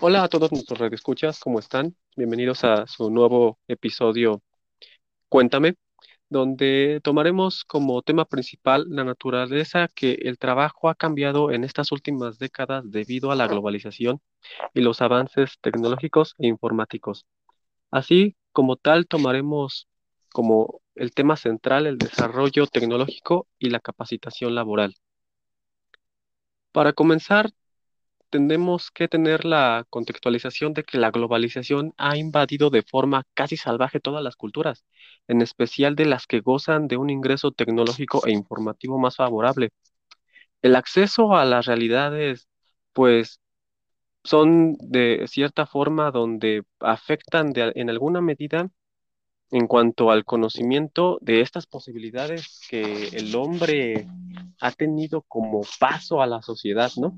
Hola a todos nuestros radioescuchas, ¿cómo están? Bienvenidos a su nuevo episodio Cuéntame, donde tomaremos como tema principal la naturaleza que el trabajo ha cambiado en estas últimas décadas debido a la globalización y los avances tecnológicos e informáticos. Así como tal, tomaremos como el tema central el desarrollo tecnológico y la capacitación laboral. Para comenzar, tenemos que tener la contextualización de que la globalización ha invadido de forma casi salvaje todas las culturas, en especial de las que gozan de un ingreso tecnológico e informativo más favorable. El acceso a las realidades, pues, son de cierta forma donde afectan en alguna medida en cuanto al conocimiento de estas posibilidades que el hombre ha tenido como paso a la sociedad, ¿no?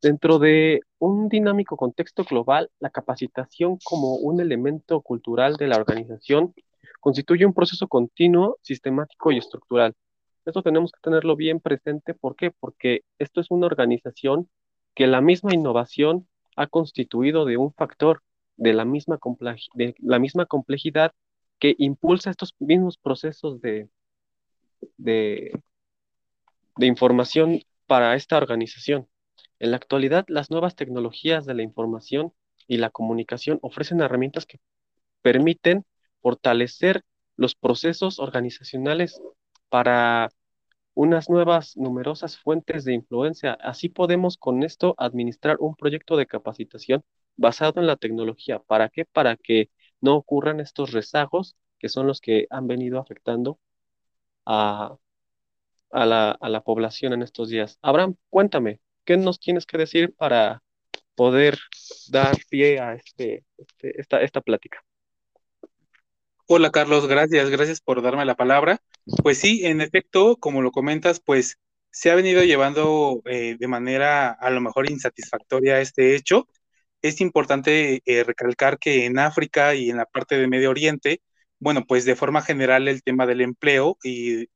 Dentro de un dinámico contexto global, la capacitación como un elemento cultural de la organización constituye un proceso continuo, sistemático y estructural. Esto tenemos que tenerlo bien presente. ¿Por qué? Porque esto es una organización que la misma innovación ha constituido de un factor de la misma, de la misma complejidad que impulsa estos mismos procesos de, de información para esta organización. En la actualidad, las nuevas tecnologías de la información y la comunicación ofrecen herramientas que permiten fortalecer los procesos organizacionales para unas nuevas numerosas fuentes de influencia. Así podemos con esto administrar un proyecto de capacitación basado en la tecnología. ¿Para qué? Para que no ocurran estos rezagos que son los que han venido afectando a a la, a la población en estos días. Abraham, cuéntame, ¿qué nos tienes que decir para poder dar pie a este, este- esta, esta plática? Hola Carlos, gracias, gracias por darme la palabra. Pues sí, en efecto, como lo comentas, pues se ha venido llevando eh, de manera a lo mejor insatisfactoria este hecho. Es importante eh, recalcar que en África y en la parte de Medio Oriente, bueno, pues de forma general el tema del empleo y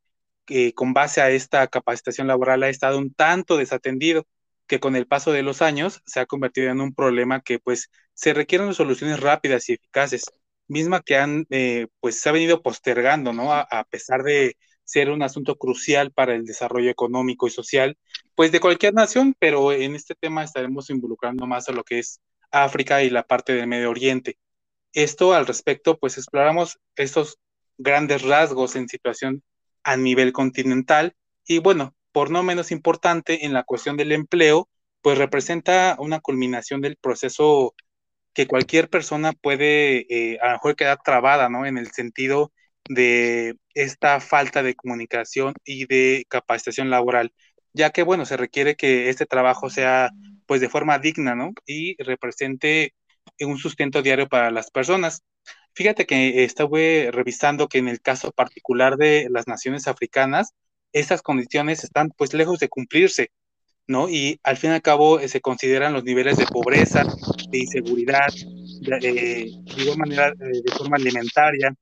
eh, con base a esta capacitación laboral ha estado un tanto desatendido, que con el paso de los años se ha convertido en un problema que pues se requieren soluciones rápidas y eficaces misma que han, eh, pues se ha venido postergando, ¿no? A, a, pesar de ser un asunto crucial para el desarrollo económico y social, pues de cualquier nación, pero en este tema estaremos involucrando más a lo que es África y la parte del Medio Oriente. Esto al respecto, pues exploramos estos grandes rasgos en situación a nivel continental y bueno, por no menos importante en la cuestión del empleo, pues representa una culminación del proceso que cualquier persona puede eh, a lo mejor quedar trabada, ¿no? En el sentido de esta falta de comunicación y de capacitación laboral, ya que, bueno, se requiere que este trabajo sea, pues, de forma digna, ¿no? Y represente un sustento diario para las personas. Fíjate que estuve revisando que en el caso particular de las naciones africanas, estas condiciones están, pues, lejos de cumplirse. ¿no? Y al fin y al cabo eh, se consideran los niveles de pobreza, de inseguridad, de, eh, manera eh, de forma alimentaria,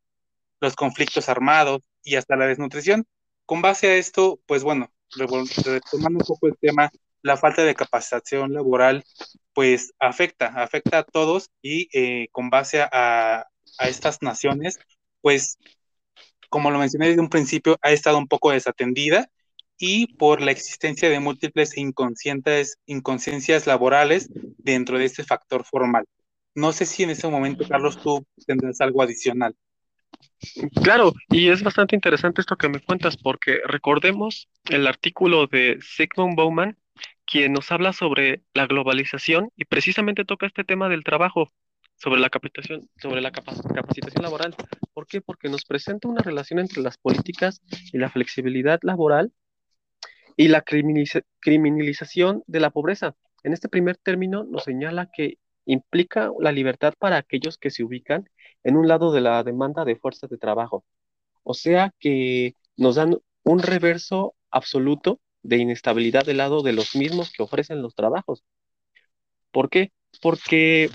los conflictos armados y hasta la desnutrición. Con base a esto, pues bueno, retomando un poco el tema, la falta de capacitación laboral, pues afecta, afecta a todos y eh, con base a, a estas naciones, pues como lo mencioné desde un principio, ha estado un poco desatendida y por la existencia de múltiples inconscientes, inconsciencias laborales dentro de este factor formal. No sé si en ese momento, Carlos, tú tendrás algo adicional. Claro, y es bastante interesante esto que me cuentas, porque recordemos el artículo de Sigmund Bauman, quien nos habla sobre la globalización y precisamente toca este tema del trabajo, sobre la capacitación, sobre la capacitación laboral. ¿Por qué? Porque nos presenta una relación entre las políticas y la flexibilidad laboral y la criminalización de la pobreza. En este primer término nos señala que implica la libertad para aquellos que se ubican en un lado de la demanda de fuerzas de trabajo. O sea que nos dan un reverso absoluto de inestabilidad del lado de los mismos que ofrecen los trabajos. ¿Por qué? Porque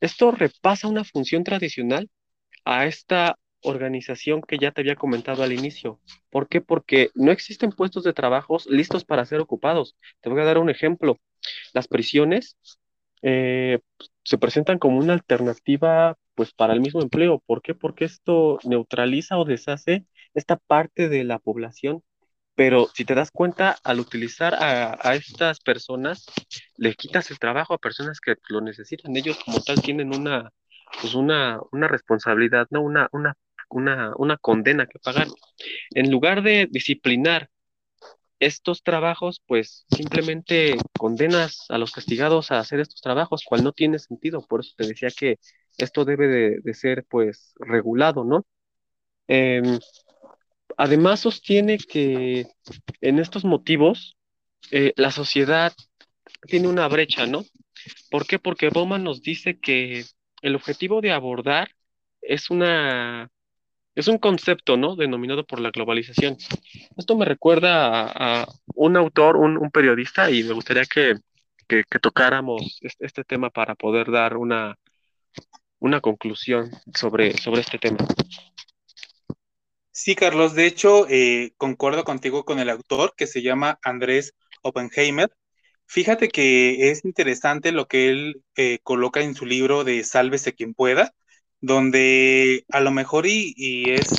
esto repasa una función tradicional a esta organización que ya te había comentado al inicio. ¿Por qué? Porque no existen puestos de trabajos listos para ser ocupados. Te voy a dar un ejemplo. Las prisiones eh, se presentan como una alternativa pues para el mismo empleo. ¿Por qué? Porque esto neutraliza o deshace esta parte de la población. Pero si te das cuenta, al utilizar a, a estas personas, le quitas el trabajo a personas que lo necesitan. Ellos como tal tienen una, pues una, una responsabilidad, ¿no? Una, una, una, una condena que pagar. En lugar de disciplinar estos trabajos, pues simplemente condenas a los castigados a hacer estos trabajos, cual no tiene sentido. Por eso te decía que esto debe de, de ser, pues, regulado, ¿no? Em, además, sostiene que en estos motivos eh, la sociedad tiene una brecha, ¿no? ¿Por qué? Porque Bowman nos dice que el objetivo de abordar es una es un concepto, ¿no? Denominado por la globalización. Esto me recuerda a, un autor, un, periodista, y me gustaría que, que, que tocáramos este, este, tema para poder dar una, una conclusión sobre, sobre este tema. Sí, Carlos, de hecho, eh, concuerdo contigo con el autor que se llama Andrés Oppenheimer. Fíjate que es interesante lo que él eh, coloca en su libro de Sálvese quien pueda, donde a lo mejor y, es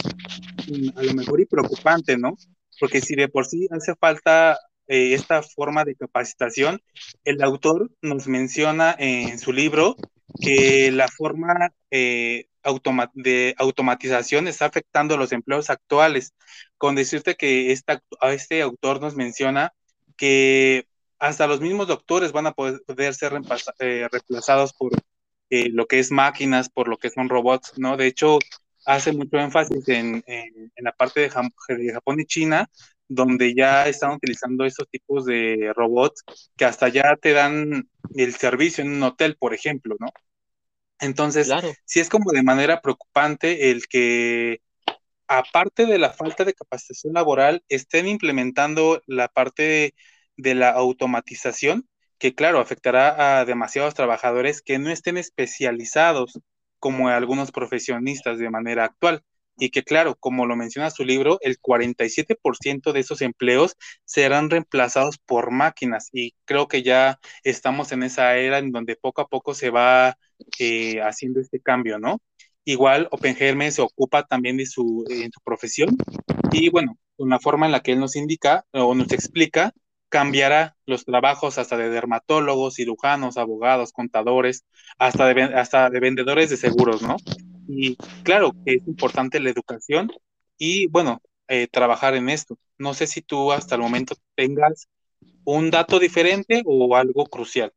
a lo mejor y preocupante, ¿no? Porque si de por sí hace falta eh, esta forma de capacitación, el autor nos menciona en su libro que la forma eh, automa de automatización está afectando los empleos actuales, con decirte que esta, este autor nos menciona que hasta los mismos doctores van a poder, ser eh, reemplazados por eh, lo que es máquinas, por lo que son robots, ¿no? De hecho, hace mucho énfasis en, en, en la parte de, de, Japón y China, donde ya están utilizando estos tipos de robots que hasta ya te dan el servicio en un hotel, por ejemplo, ¿no? Entonces, claro. sí es como de manera preocupante el que, aparte de la falta de capacitación laboral, estén implementando la parte de, la automatización que claro, afectará a demasiados trabajadores que no estén especializados como algunos profesionistas de manera actual. Y que claro, como lo menciona su libro, el 47% de esos empleos serán reemplazados por máquinas. Y creo que ya estamos en esa era en donde poco a poco se va eh, haciendo este cambio, ¿no? Igual Oppenheimer se ocupa también de su profesión y bueno, una forma en la que él nos indica o nos explica cambiará los trabajos hasta de dermatólogos, cirujanos, abogados, contadores, hasta de, hasta de vendedores de seguros, ¿no? Y claro que es importante la educación y, bueno, eh, trabajar en esto. No sé si tú hasta el momento tengas un dato diferente o algo crucial.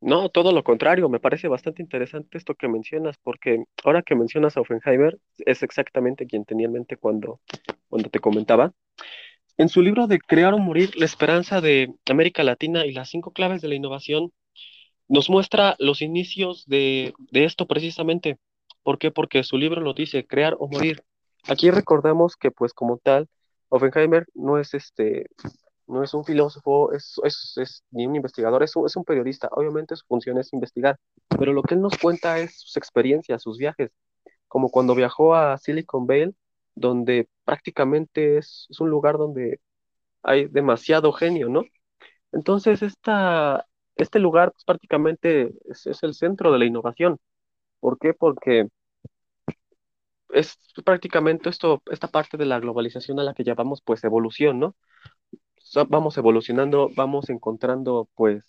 No, todo lo contrario, me parece bastante interesante esto que mencionas, porque ahora que mencionas a Oppenheimer, es exactamente quien tenía en mente cuando, cuando te comentaba. En su libro de Crear o Morir, la esperanza de América Latina y las cinco claves de la innovación, nos muestra los inicios de, de esto precisamente. ¿Por qué? Porque su libro lo dice, crear o morir. Aquí recordamos que, pues, como tal, Oppenheimer no es este, no es un filósofo, es, es, es ni un investigador, es es un periodista. Obviamente su función es investigar, pero lo que él nos cuenta es sus experiencias, sus viajes, como cuando viajó a Silicon Valley donde prácticamente es, es, un lugar donde hay demasiado genio, ¿no? Entonces, esta, este lugar pues, prácticamente es, es, el centro de la innovación. ¿Por qué? Porque es prácticamente esto, esta parte de la globalización a la que llamamos pues evolución, ¿no? Vamos evolucionando, vamos encontrando pues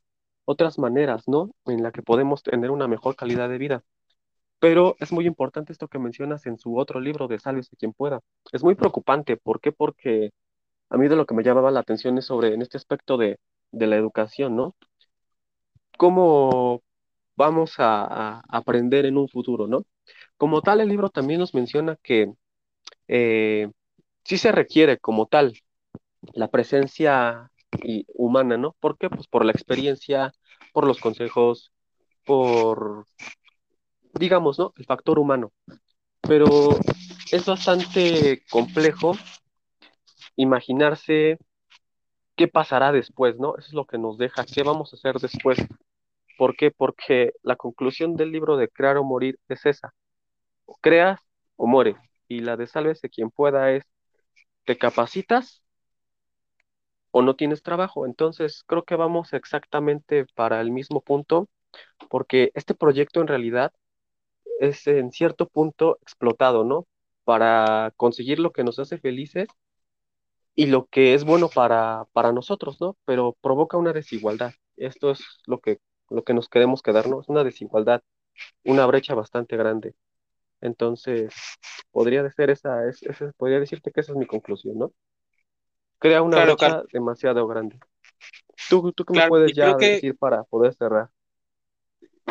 otras maneras, ¿no? En la que podemos tener una mejor calidad de vida. Pero es muy importante esto que mencionas en su otro libro de Sálvese quien pueda. Es muy preocupante. ¿Por qué? Porque a mí de lo que me llamaba la atención es sobre en este aspecto de, de la educación, ¿no? ¿Cómo vamos a, aprender en un futuro, ¿no? Como tal, el libro también nos menciona que eh, sí se requiere como tal la presencia y, humana, ¿no? ¿Por qué? Pues por la experiencia, por los consejos, por digamos, ¿no? El factor humano. Pero es bastante complejo imaginarse qué pasará después, ¿no? Eso es lo que nos deja, qué vamos a hacer después. ¿Por qué? Porque la conclusión del libro de Crear o Morir es esa. O creas o mueres. Y la de sálvese quien pueda es, te capacitas o no tienes trabajo. Entonces, creo que vamos exactamente para el mismo punto porque este proyecto en realidad es en cierto punto explotado, ¿no? Para conseguir lo que nos hace felices y lo que es bueno para, para nosotros, ¿no? Pero provoca una desigualdad. Esto es lo que, lo que nos queremos quedarnos, una desigualdad, una brecha bastante grande. Entonces, podría ser esa, es, podría decirte que esa es mi conclusión, ¿no? Crea una Claro, demasiado grande. ¿Tú, tú qué me claro. puedes Y creo ya que decir para poder cerrar?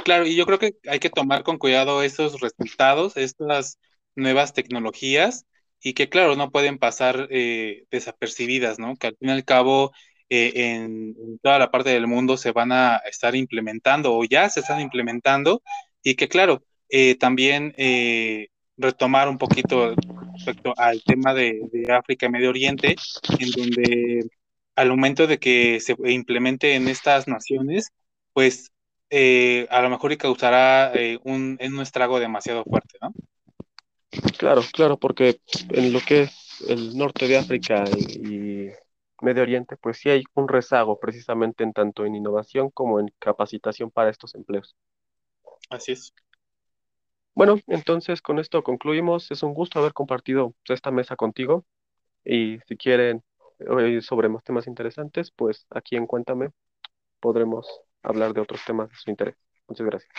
Claro, y yo creo que hay que tomar con cuidado esos resultados, estas nuevas tecnologías, y que claro, no pueden pasar eh, desapercibidas, ¿no? Que al fin y al cabo eh, en, en toda la parte del mundo se van a estar implementando o ya se están implementando, y que claro, eh, también eh, retomar un poquito respecto al tema de, de África y Medio Oriente, en donde al momento de que se implemente en estas naciones, pues eh, a lo mejor y causará eh, un, un estrago demasiado fuerte, ¿no? Claro, claro, porque en lo que es el norte de África y, y Medio Oriente, pues sí hay un rezago precisamente en tanto en innovación como en capacitación para estos empleos. Así es. Bueno, entonces con esto concluimos. Es un gusto haber compartido esta mesa contigo y si quieren oír sobre más temas interesantes, pues aquí en Cuéntame podremos hablar de otros temas de su interés. Muchas gracias.